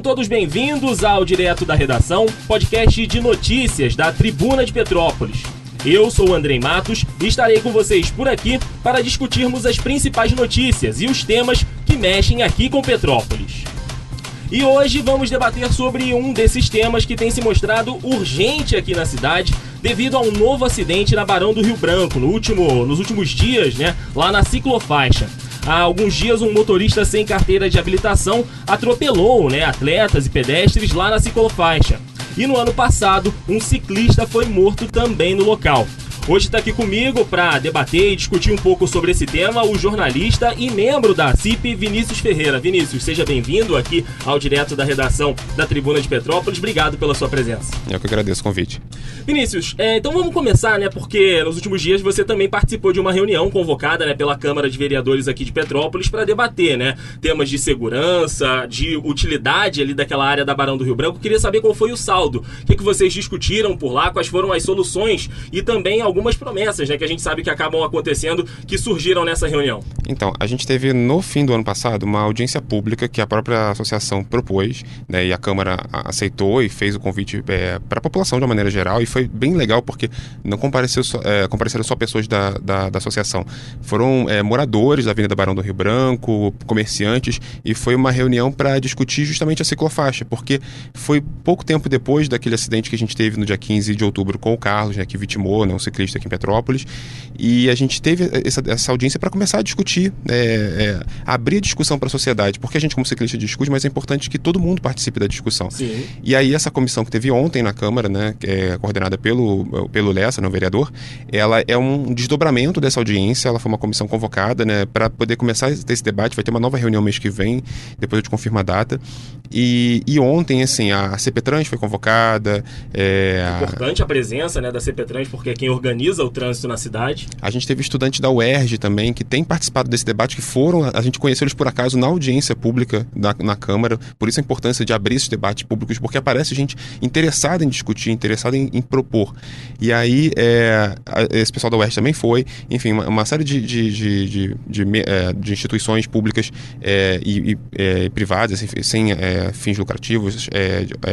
Sejam todos bem-vindos ao Direto da Redação, podcast de notícias da Tribuna de Petrópolis. Eu sou o Andrei Matos e estarei com vocês por aqui para discutirmos as principais notícias e os temas que mexem aqui com Petrópolis. E hoje vamos debater sobre um desses temas que tem se mostrado urgente aqui na cidade devido a um novo acidente na Barão do Rio Branco no último, nos últimos dias, né, lá na ciclofaixa. Há alguns dias, um motorista sem carteira de habilitação atropelou né, atletas e pedestres lá na ciclofaixa. E no ano passado, um ciclista foi morto também no local. Hoje está aqui comigo para debater e discutir um pouco sobre esse tema o jornalista e membro da CIP, Vinícius Ferreira. Vinícius, seja bem-vindo aqui ao direto da redação da Tribuna de Petrópolis. Obrigado pela sua presença. Eu que agradeço o convite. Vinícius, é, então vamos começar, né? Porque nos últimos dias você também participou de uma reunião convocada né, pela Câmara de Vereadores aqui de Petrópolis para debater, né? Temas de segurança, de utilidade ali daquela área da Barão do Rio Branco. Queria saber qual foi o saldo. O que, que vocês discutiram por lá, quais foram as soluções e também algumas promessas, né? Que a gente sabe que acabam acontecendo, que surgiram nessa reunião. Então, a gente teve no fim do ano passado uma audiência pública que a própria associação propôs, né? E a Câmara aceitou e fez o convite é, para a população de uma maneira geral e foi bem legal porque não compareceu só, é, compareceram só pessoas da, da, da associação. Foram é, moradores da Avenida Barão do Rio Branco, comerciantes, e foi uma reunião para discutir justamente a ciclofaixa, porque foi pouco tempo depois daquele acidente que a gente teve no dia 15 de outubro com o Carlos, né, que vitimou, né, um ciclista aqui em Petrópolis, e a gente teve essa, essa audiência para começar a discutir, é, abrir a discussão para a sociedade, porque a gente como ciclista discute, mas é importante que todo mundo participe da discussão. Sim. E aí essa comissão que teve ontem na Câmara, né, é coordenada pelo, pelo Lessa, no né, vereador, ela é um desdobramento dessa audiência, ela foi uma comissão convocada, né, para poder começar a ter esse debate, vai ter uma nova reunião mês que vem, depois eu te confirmo a data. E, e ontem, assim, a CPTrans foi convocada. É, Importante a presença né, da CPTrans, porque é quem organiza o trânsito na cidade. A gente teve estudantes da UERJ também, que têm participado desse debate, que foram, a gente conheceu eles por acaso na audiência pública na Câmara, por isso a importância de abrir esses debates públicos, porque aparece gente interessada em discutir, interessada em, em propor. E aí, é, esse pessoal da UERJ também foi, enfim, uma, uma série de, de, de, de, de, é, instituições públicas é, e, e é, privadas, assim, sem é, fins lucrativos,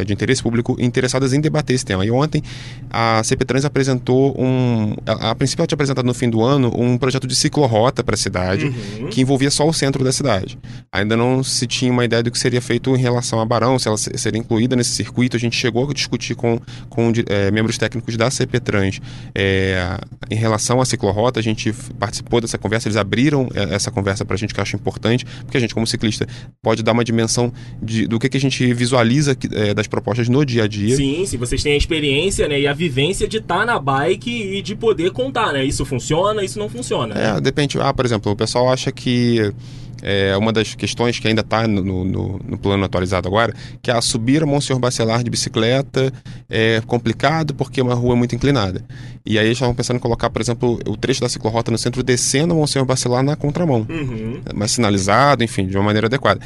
de, interesse público, interessadas em debater esse tema. E ontem a CPTrans apresentou um. A, a princípio, ela tinha apresentado no fim do ano um projeto de ciclorota para a cidade, uhum. que envolvia só o centro da cidade. Ainda não se tinha uma ideia do que seria feito em relação a Barão, se ela seria incluída nesse circuito. A gente chegou a discutir com, com membros técnicos da CPTrans é, em relação à ciclorota, a gente participou dessa conversa, eles abriram é, essa conversa para a gente que eu acho importante, porque a gente, como ciclista, pode dar uma dimensão de, do que, que a gente visualiza é, das propostas no dia a dia. Sim, se vocês têm a experiência né, e a vivência de estar tá na bike e de poder contar, né? Isso funciona, isso não funciona. É, né? depende. Ah, por exemplo, o pessoal acha que é uma das questões que ainda está no, no, no, plano atualizado agora, que é a subir a Monsenhor Bacelar de bicicleta é complicado porque é uma rua muito inclinada. E aí eles estavam pensando em colocar, por exemplo, o trecho da ciclorota no centro descendo a Monsenhor Bacelar na contramão. Uhum. Mais sinalizado, enfim, de uma maneira adequada.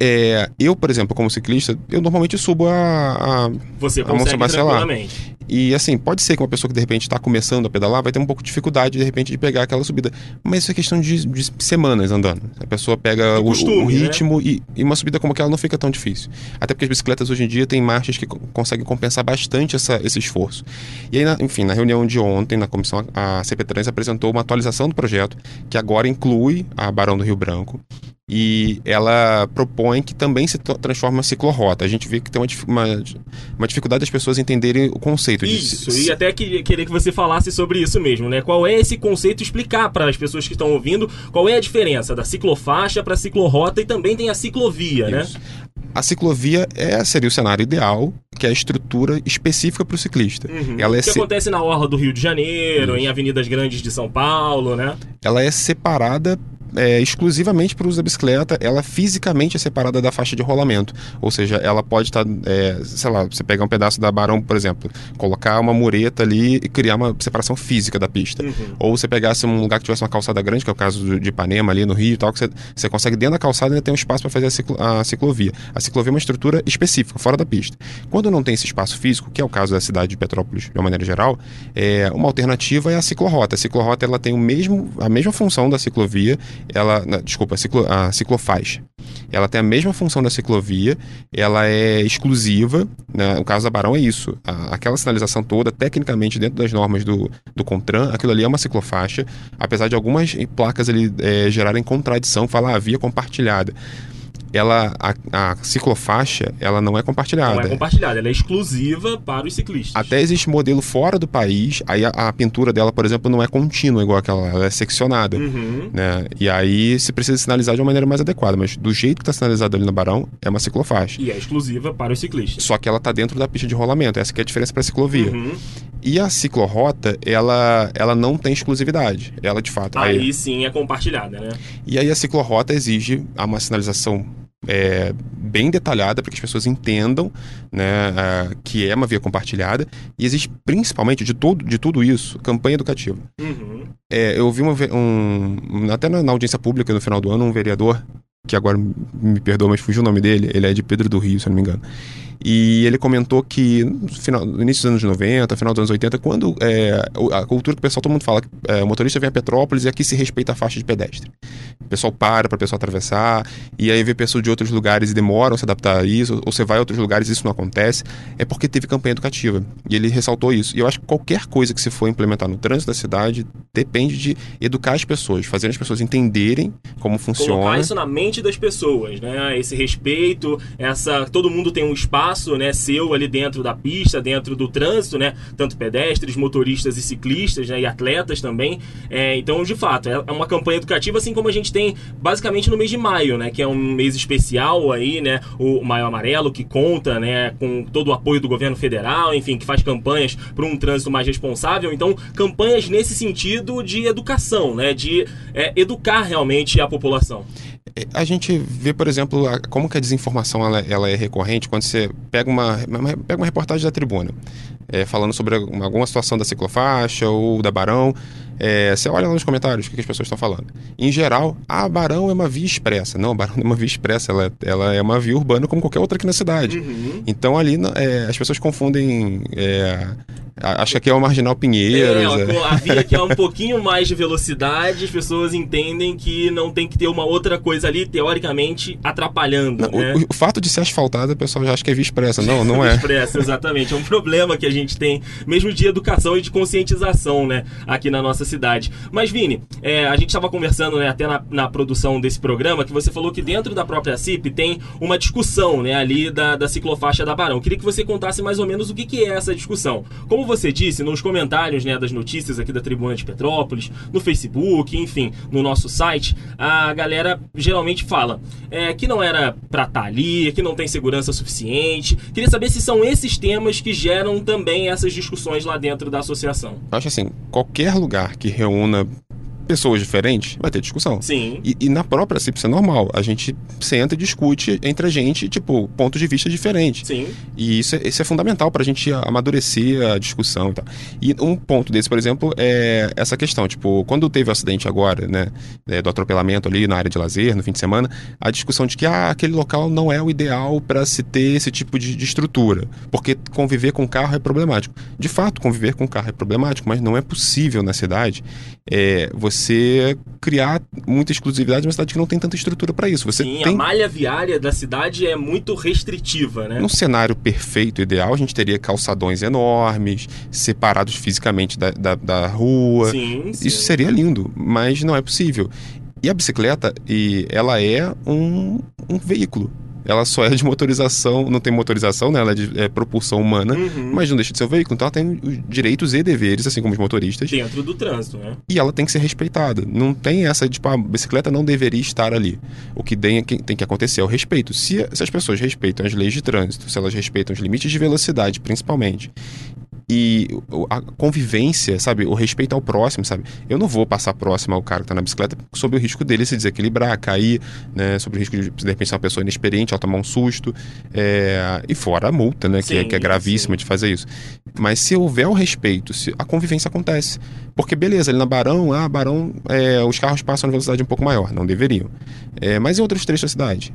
É, eu, por exemplo, como ciclista, eu normalmente subo a, a, Você a Monsenhor Bacelar. E assim, pode ser que uma pessoa que de repente está começando a pedalar vai ter um pouco de dificuldade de repente de pegar aquela subida. Mas isso é questão de, de semanas andando. A pessoa pega o, costume, o, ritmo né? e, e, uma subida como aquela não fica tão difícil. Até porque as bicicletas hoje em dia têm marchas que conseguem compensar bastante essa, esse esforço. E aí, na, enfim, na reunião de ontem, na comissão, a CP3 apresentou uma atualização do projeto que agora inclui a Barão do Rio Branco e ela propõe que também se transforme em ciclorrota. A gente vê que tem uma, uma, uma dificuldade das pessoas entenderem o conceito. Isso, de... e até que, querer que você falasse sobre isso mesmo, né? Qual é esse conceito, explicar para as pessoas que estão ouvindo qual é a diferença da ciclofaixa para a ciclorrota e também tem a ciclovia, né? isso. né? A ciclovia é, seria o cenário ideal, que é a estrutura específica para o ciclista. Uhum. Ela é o que se... acontece na orla do Rio de Janeiro, isso. em avenidas grandes de São Paulo, né? Ela é separada é, exclusivamente para o uso da bicicleta, ela fisicamente é separada da faixa de rolamento. Ou seja, ela pode estar, tá, é, sei lá, você pegar um pedaço da Barão, por exemplo, colocar uma mureta ali e criar uma separação física da pista. Uhum. Ou você pegasse um lugar que tivesse uma calçada grande, que é o caso de Ipanema ali no Rio e tal, que você, você consegue dentro da calçada ainda ter um espaço para fazer a, ciclo, a ciclovia. A ciclovia é uma estrutura específica, fora da pista. Quando não tem esse espaço físico, que é o caso da cidade de Petrópolis de uma maneira geral, é, uma alternativa é a ciclorrota. A ciclorrota ela tem o mesmo, a mesma função da ciclovia, ela, desculpa, a, ciclo, a ciclofaixa. Ela tem a mesma função da ciclovia, ela é exclusiva, né? no caso da Barão é isso. A, aquela sinalização toda, tecnicamente, dentro das normas do, do CONTRAN, aquilo ali é uma ciclofaixa, apesar de algumas placas ali é, gerarem contradição, falar ah, via compartilhada ela a, a, ciclofaixa ela não é compartilhada. Não é compartilhada, ela é exclusiva para os ciclistas. Até existe modelo fora do país, aí a, a pintura dela, por exemplo, não é contínua igual aquela, ela é seccionada. Uhum. Né? E aí se precisa sinalizar de uma maneira mais adequada, mas do jeito que está sinalizado ali no Barão, é uma ciclofaixa. E é exclusiva para os ciclistas. Só que ela está dentro da pista de rolamento, essa que é a diferença para a ciclovia. Uhum. E a ciclorrota, ela, ela não tem exclusividade. Ela, de fato... Aí, aí sim é compartilhada, né? E aí a ciclorrota exige uma sinalização é, bem detalhada para que as pessoas entendam né, que é uma via compartilhada. E existe principalmente de, todo, de tudo isso campanha educativa. Uhum. É, eu vi uma, um, até na, na, audiência pública no final do ano um vereador, que agora me perdoa, mas fugiu o nome dele, ele é de Pedro do Rio, se eu não me engano. E ele comentou que no, final, no início dos anos 90, final dos anos 80, quando é, a cultura que o pessoal, todo mundo fala que é, o motorista vem a Petrópolis e aqui se respeita a faixa de pedestre. O pessoal para para o pessoal atravessar, e aí vê pessoas de outros lugares e demoram a se adaptar a isso, ou você vai a outros lugares e isso não acontece, é porque teve campanha educativa. E ele ressaltou isso. E eu acho que qualquer coisa que se for implementar no trânsito da cidade depende de educar as pessoas, fazer as pessoas entenderem como funciona. Colocar isso na mente das pessoas, né? Esse respeito, essa. Todo mundo tem um espaço espaço, né, seu ali dentro da pista, dentro do trânsito, né, tanto pedestres, motoristas e ciclistas, né, e atletas também. É, então, de fato, é, é uma campanha educativa, assim como a gente tem basicamente no mês de maio, né, que é um mês especial aí, né, o Maio Amarelo que conta, né, com todo o apoio do governo federal, enfim, que faz campanhas para um trânsito mais responsável. Então, campanhas nesse sentido de educação, né, de é, educar realmente a população a gente vê, por exemplo, a, como que a desinformação ela, ela, é recorrente quando você pega uma, uma pega uma reportagem da tribuna é, falando sobre alguma situação da ciclofaixa ou da Barão. É, você olha lá nos comentários o que, as pessoas estão falando. Em geral, a Barão é uma via expressa. Não, a Barão é uma via expressa, ela, ela é uma via urbana como qualquer outra aqui na cidade. Uhum. Então ali é, as pessoas confundem é, Acho que aqui é o Marginal Pinheiros. É, é. a via que é um pouquinho mais de velocidade, as pessoas entendem que não tem que ter uma outra coisa ali, teoricamente, atrapalhando. Não, né? o, o, fato de ser asfaltada, o pessoal já acha que é via expressa. Não, não é. Via expressa, exatamente. É um problema que a gente tem, mesmo de educação e de conscientização, né, aqui na nossa cidade. Mas, Vini, é, a gente estava conversando, né, até na, na, produção desse programa, que você falou que dentro da própria CIP tem uma discussão, né, ali da, da ciclofaixa da Barão. Queria que você contasse mais ou menos o que, que é essa discussão. Como você disse, nos comentários né, das notícias aqui da Tribuna de Petrópolis, no Facebook, enfim, no nosso site, a galera geralmente fala é, que não era pra estar tá ali, que não tem segurança suficiente. Queria saber se são esses temas que geram também essas discussões lá dentro da associação. Acho assim, qualquer lugar que reúna pessoas diferentes, vai ter discussão. Sim. E, e na própria CIPS é normal. A gente senta e discute entre a gente, tipo, pontos de vista diferentes. Sim. E isso é, isso é fundamental para a gente amadurecer a discussão e tal. E um ponto desse, por exemplo, é essa questão. Tipo, quando teve o acidente agora, né, é, do atropelamento ali na área de lazer, no fim de semana, a discussão de que ah, aquele local não é o ideal para se ter esse tipo de, de estrutura, porque conviver com carro é problemático. De fato, conviver com carro é problemático, mas não é possível na cidade é, você criar muita exclusividade numa cidade que não tem tanta estrutura para isso. Você Sim, tem... a malha viária da cidade é muito restritiva, né? Num cenário perfeito, ideal, a gente teria calçadões enormes, separados fisicamente da, da, da rua. Sim, sim. Isso seria lindo, mas não é possível. E a bicicleta, e ela é um, um veículo ela só é de motorização, não tem motorização, né? Ela é de é, propulsão humana, uhum. mas não deixa de ser um veículo. Então ela tem direitos e deveres, assim como os motoristas. Dentro do trânsito, né? E ela tem que ser respeitada. Não tem essa de, tipo, a bicicleta não deveria estar ali. O que tem, tem que acontecer é o respeito. Se, se as pessoas respeitam as leis de trânsito, se elas respeitam os limites de velocidade, principalmente, e a convivência, sabe? O respeito ao próximo, sabe? Eu não vou passar próximo ao cara que tá na bicicleta sob o risco dele se desequilibrar, cair, né? Sob o risco de, de repente, ser uma pessoa inexperiente, ela tomar um susto. É... E fora a multa, né? Sim, que, é, que é gravíssima sim. de fazer isso. Mas se houver o respeito, se a convivência acontece. Porque, beleza, ali na Barão, ah, Barão, é, os carros passam na velocidade um pouco maior. Não deveriam. É, mas em outros trechos da cidade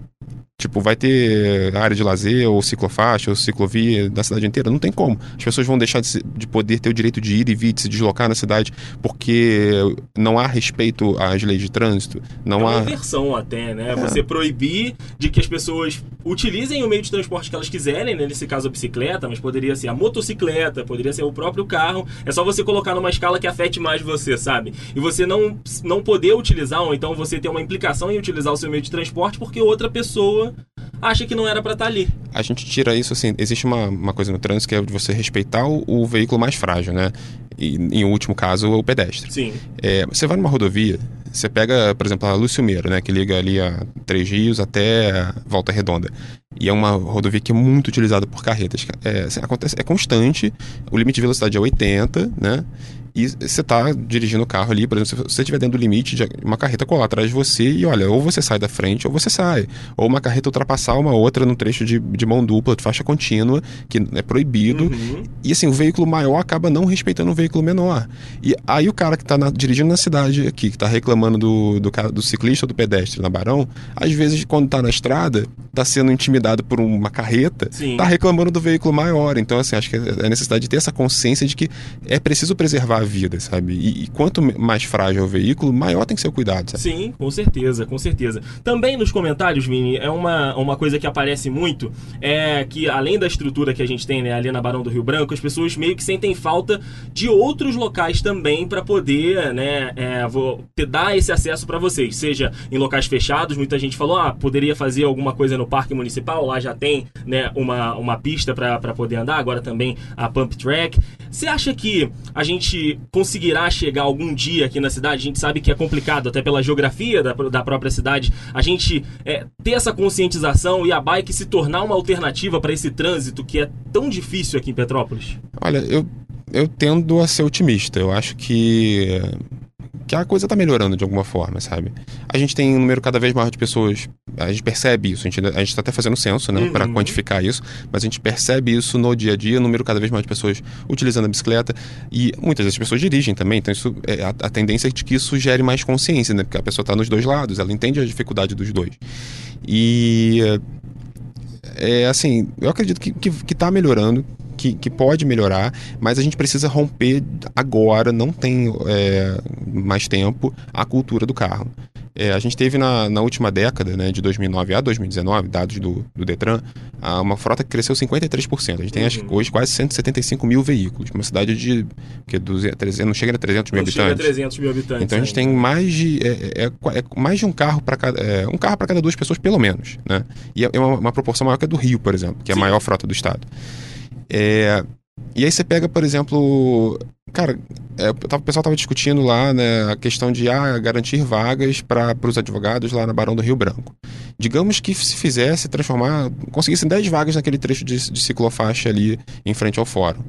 Tipo, vai ter área de lazer, ou ciclofaixa, ou ciclovia da cidade inteira? Não tem como. As pessoas vão deixar de, se, de, poder ter o direito de ir e vir, de se deslocar na cidade, porque não há respeito às leis de trânsito. Não é uma há... inversão até, né? É. Você proibir de que as pessoas utilizem o meio de transporte que elas quiserem, né? nesse caso a bicicleta, mas poderia ser a motocicleta, poderia ser o próprio carro. É só você colocar numa escala que afete mais você, sabe? E você não, não poder utilizar, ou então você ter uma implicação em utilizar o seu meio de transporte porque outra pessoa acha que não era para estar tá ali. A gente tira isso assim, existe uma, uma coisa no trânsito que é de você respeitar o, o veículo mais frágil, né? E, em último caso, o pedestre. Sim. É, você vai numa rodovia, você pega, por exemplo, a Lúcio Meiro, né? Que liga ali a Três Rios até Volta Redonda. E é uma rodovia que é muito utilizada por carretas. É, assim, acontece, é constante, o limite de velocidade é 80, né? e você está dirigindo o carro ali, por exemplo, se você estiver dentro do limite, de uma carreta colar atrás de você e olha, ou você sai da frente ou você sai. Ou uma carreta ultrapassar uma outra no trecho de, de mão dupla, de faixa contínua, que é proibido. Uhum. E assim, o veículo maior acaba não respeitando o veículo menor. E aí o cara que está dirigindo na cidade aqui, que está reclamando do, do, do, ciclista ou do pedestre na Barão, às vezes quando está na estrada, está sendo intimidado por uma carreta, está reclamando do veículo maior. Então, assim, acho que é a necessidade de ter essa consciência de que é preciso preservar a vida, sabe? E, e, quanto mais frágil é o veículo, maior tem que ser o cuidado, sabe? Sim, com certeza, com certeza. Também nos comentários, Vini, é uma, uma coisa que aparece muito, é que além da estrutura que a gente tem né, ali na Barão do Rio Branco, as pessoas meio que sentem falta de outros locais também para poder, né, é, vou, ter, dar esse acesso para vocês, seja em locais fechados, muita gente falou, ah, poderia fazer alguma coisa no Parque Municipal, lá já tem, né, uma, uma pista para poder andar, agora também a Pump Track. Você acha que a gente conseguirá chegar algum dia aqui na cidade. A gente sabe que é complicado, até pela geografia da, da própria cidade, a gente é, ter essa conscientização e a bike se tornar uma alternativa para esse trânsito que é tão difícil aqui em Petrópolis? Olha, eu, eu tendo a ser otimista. Eu acho que que a coisa está melhorando de alguma forma, sabe? A gente tem um número cada vez maior de pessoas, a gente percebe isso, a gente está até fazendo censo, né, uhum. para quantificar isso, mas a gente percebe isso no dia a dia, um número cada vez maior de pessoas utilizando a bicicleta e muitas das pessoas dirigem também, então isso, é, a, a tendência é de que isso gere mais consciência, né, porque a pessoa está nos dois lados, ela entende a dificuldade dos dois. E é assim, eu acredito que, que, que tá melhorando, que, que pode melhorar, mas a gente precisa romper agora, não tem é, mais tempo, a cultura do carro. É, a gente teve na, na última década, né, de 2009 a 2019, dados do, do Detran, uma frota que cresceu 53%. A gente tem uhum. hoje quase 175 mil veículos, uma cidade de que 200, 300, não chega a 300 mil não habitantes. Chega a 300 mil habitantes. Então a gente tem mais de é, é, é, é mais de um carro para cada é, um carro para cada duas pessoas pelo menos, né? E é uma, uma, proporção maior que a do Rio, por exemplo, que é a maior frota do estado. É, e aí você pega, por exemplo, cara, é, o pessoal estava discutindo lá né, a questão de ah, garantir vagas para os advogados lá na Barão do Rio Branco. Digamos que se fizesse transformar, conseguissem 10 vagas naquele trecho de, de ciclofaixa ali em frente ao fórum.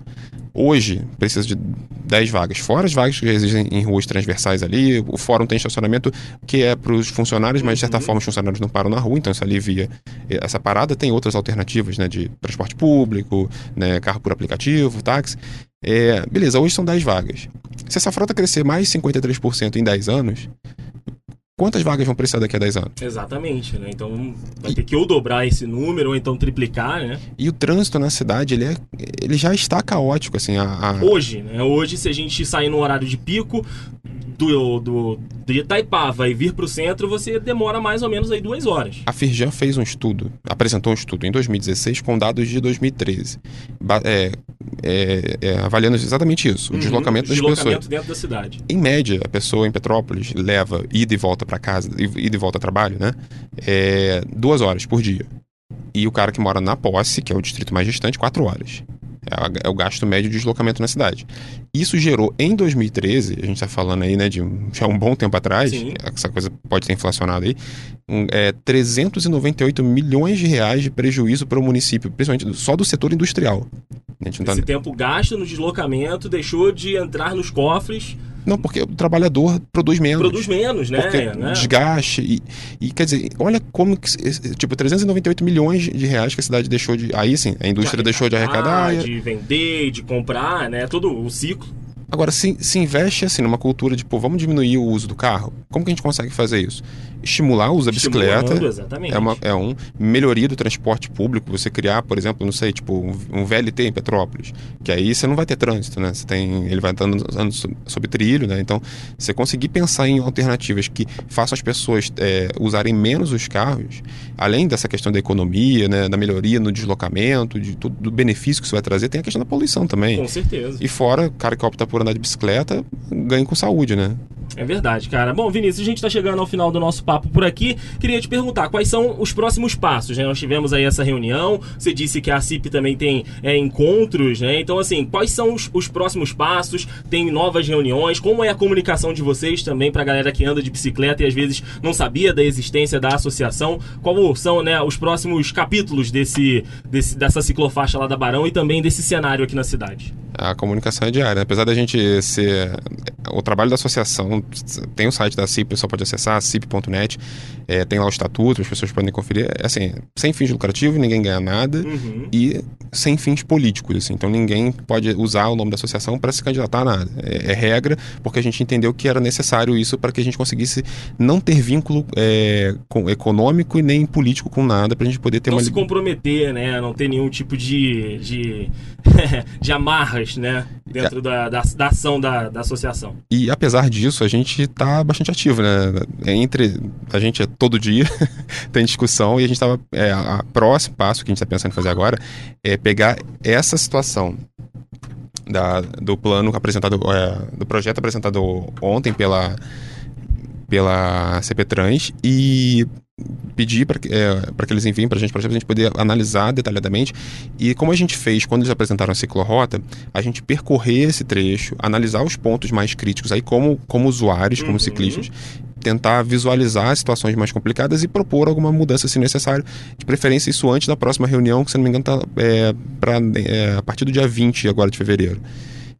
Hoje precisa de 10 vagas, fora as vagas que existem em ruas transversais ali. O fórum tem estacionamento que é para os funcionários, mas de certa uhum. forma os funcionários não param na rua, então isso alivia essa parada. Tem outras alternativas né, de transporte público, né, carro por aplicativo, táxi. É, beleza, hoje são 10 vagas. Se essa frota crescer mais 53% em 10 anos, quantas vagas vão precisar daqui a 10 anos? Exatamente, né? Então vai e... ter que ou dobrar esse número ou então triplicar, né? E o trânsito na cidade, ele, é, ele já está caótico, assim. A, a... Hoje, né? Hoje, se a gente sair no horário de pico, do, do, de Itaipava e vir para o centro, você demora mais ou menos aí duas horas. A Firjan fez um estudo, apresentou um estudo em 2016 com dados de 2013, é, é, é, avaliando exatamente isso, o uhum, deslocamento das deslocamento pessoas. dentro da cidade. Em média, a pessoa em Petrópolis leva ida e volta para casa, ida e volta ao trabalho, né? É, duas horas por dia. E o cara que mora na posse, que é o distrito mais distante, quatro horas. É, é o gasto médio de deslocamento na cidade. Isso gerou, em 2013, a gente está falando aí, né, de já um bom tempo atrás, Sim. essa coisa pode ter inflacionado aí, um, é, 398 milhões de reais de prejuízo para o município, principalmente só do setor industrial. Esse tá... tempo gasto no deslocamento deixou de entrar nos cofres não, porque o trabalhador produz menos. Produz menos, né? Porque né? desgaste. E, e, quer dizer, olha como que. Tipo, 398 milhões de reais que a cidade deixou de. Aí sim, a indústria de deixou de arrecadar. De vender, de comprar, né? Todo o ciclo. Agora, se, se investe assim numa cultura de, pô, vamos diminuir o uso do carro. Como que a gente consegue fazer isso? Estimular o uso da bicicleta. Exatamente. É, uma, é um melhoria do transporte público. Você criar, por exemplo, não sei, tipo, um, um VLT em Petrópolis. Que aí você não vai ter trânsito, né? Você tem. Ele vai andando, andando sob trilho, né? Então, você conseguir pensar em alternativas que façam as pessoas é, usarem menos os carros, além dessa questão da economia, né? Da melhoria no deslocamento, de todo o benefício que isso vai trazer, tem a questão da poluição também. Com certeza. E fora, o cara que opta por andar de bicicleta ganha com saúde, né? É verdade, cara. Bom, Vinícius, a gente está chegando ao final do nosso papo por aqui. Queria te perguntar quais são os próximos passos, né? Nós tivemos aí essa reunião, você disse que a CIP também tem é, encontros, né? Então, assim, quais são os, os, próximos passos? Tem novas reuniões? Como é a comunicação de vocês também para a galera que anda de bicicleta e às vezes não sabia da existência da associação? Qual são né, os próximos capítulos desse, desse, dessa ciclofaixa lá da Barão e também desse cenário aqui na cidade? A comunicação é diária. Apesar da gente ser. O trabalho da associação tem o site da CIP, o pessoal pode acessar, cip.net, é, tem lá o estatuto, as pessoas podem conferir. É, assim, sem fins lucrativos, ninguém ganha nada uhum. e sem fins políticos. Assim, então ninguém pode usar o nome da associação para se candidatar a nada. É, é, regra, porque a gente entendeu que era necessário isso para que a gente conseguisse não ter vínculo é, com, econômico e nem político com nada, para a gente poder ter não uma. Não se comprometer, né? Não ter nenhum tipo de, de, de amarras, né? Dentro é. da, da, da, ação da, da associação. E apesar disso, a gente está bastante ativo, né? Entre a gente é todo dia tem discussão e a gente estava é, a próximo passo que a gente está pensando em fazer agora é pegar essa situação da, do plano apresentado é, do projeto apresentado ontem pela pela CPTrans e pedir para é, que eles enviem para a gente, para a gente poder analisar detalhadamente. E como a gente fez quando eles apresentaram a ciclorrota, a gente percorrer esse trecho, analisar os pontos mais críticos aí como, como usuários, como uhum. ciclistas, tentar visualizar situações mais complicadas e propor alguma mudança se necessário. De preferência isso antes da próxima reunião, que se não me engano está é, é, a partir do dia 20 agora de fevereiro.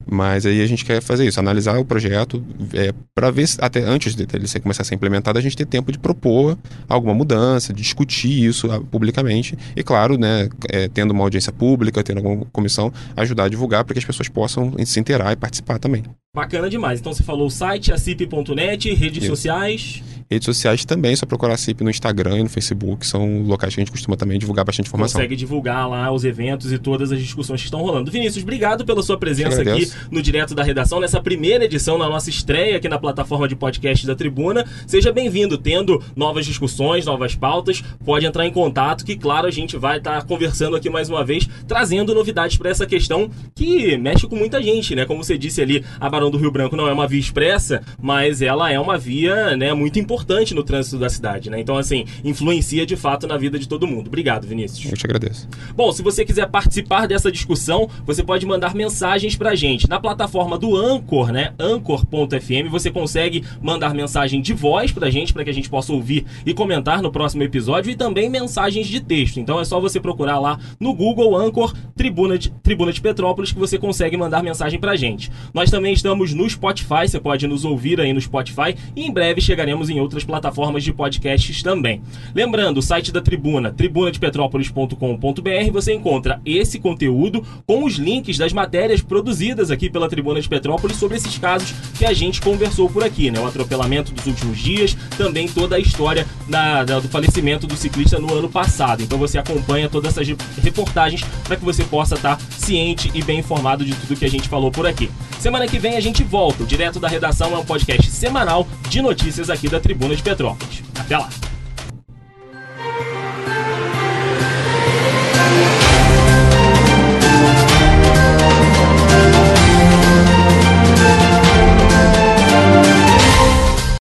Mas aí a gente quer fazer isso, analisar o projeto é, para ver, até antes dele ser, começar a ser implementado, a gente ter tempo de propor alguma mudança, de discutir isso ah, publicamente. E claro, né, é, tendo uma audiência pública, tendo alguma comissão, ajudar a divulgar para que as pessoas possam se inteirar e participar também. Bacana demais. Então você falou o site, acip.net, redes isso. sociais. Redes sociais também, só procurar a CIP no Instagram e no Facebook, são locais que a gente costuma também divulgar bastante informação. Consegue divulgar lá os eventos e todas as discussões que estão rolando. Vinícius, obrigado pela sua presença aqui no Direto da Redação, nessa primeira edição, na nossa estreia aqui na plataforma de podcast da Tribuna. Seja bem-vindo, tendo novas discussões, novas pautas, pode entrar em contato, que claro, a gente vai estar tá conversando aqui mais uma vez, trazendo novidades para essa questão que mexe com muita gente, né? Como você disse ali, a Barão do Rio Branco não é uma via expressa, mas ela é uma via, né, muito importante no trânsito da cidade, né? Então, assim, influencia de fato na vida de todo mundo. Obrigado, Vinícius. Eu te agradeço. Bom, se você quiser participar dessa discussão, você pode mandar mensagens pra gente. Na plataforma do Anchor, né? Anchor.fm, você consegue mandar mensagem de voz pra gente, para que a gente possa ouvir e comentar no próximo episódio, e também mensagens de texto. Então é só você procurar lá no Google Anchor Tribuna de, Tribuna de Petrópolis que você consegue mandar mensagem pra gente. Nós também estamos no Spotify, você pode nos ouvir aí no Spotify, e em breve chegaremos em outras plataformas de podcasts também. Lembrando, o site da Tribuna, tribunadepetrópolis.com.br, você encontra esse conteúdo com os links das matérias produzidas aqui pela Tribuna de Petrópolis sobre esses casos que a gente conversou por aqui, né? O atropelamento dos últimos dias, também toda a história da, da, do falecimento do ciclista no ano passado. Então você acompanha todas essas reportagens para que você possa estar ciente e bem informado de tudo que a gente falou por aqui. Semana que vem a gente volta. O Direto da Redação é um podcast semanal de notícias aqui da Tribuna de Petrópolis. Até lá!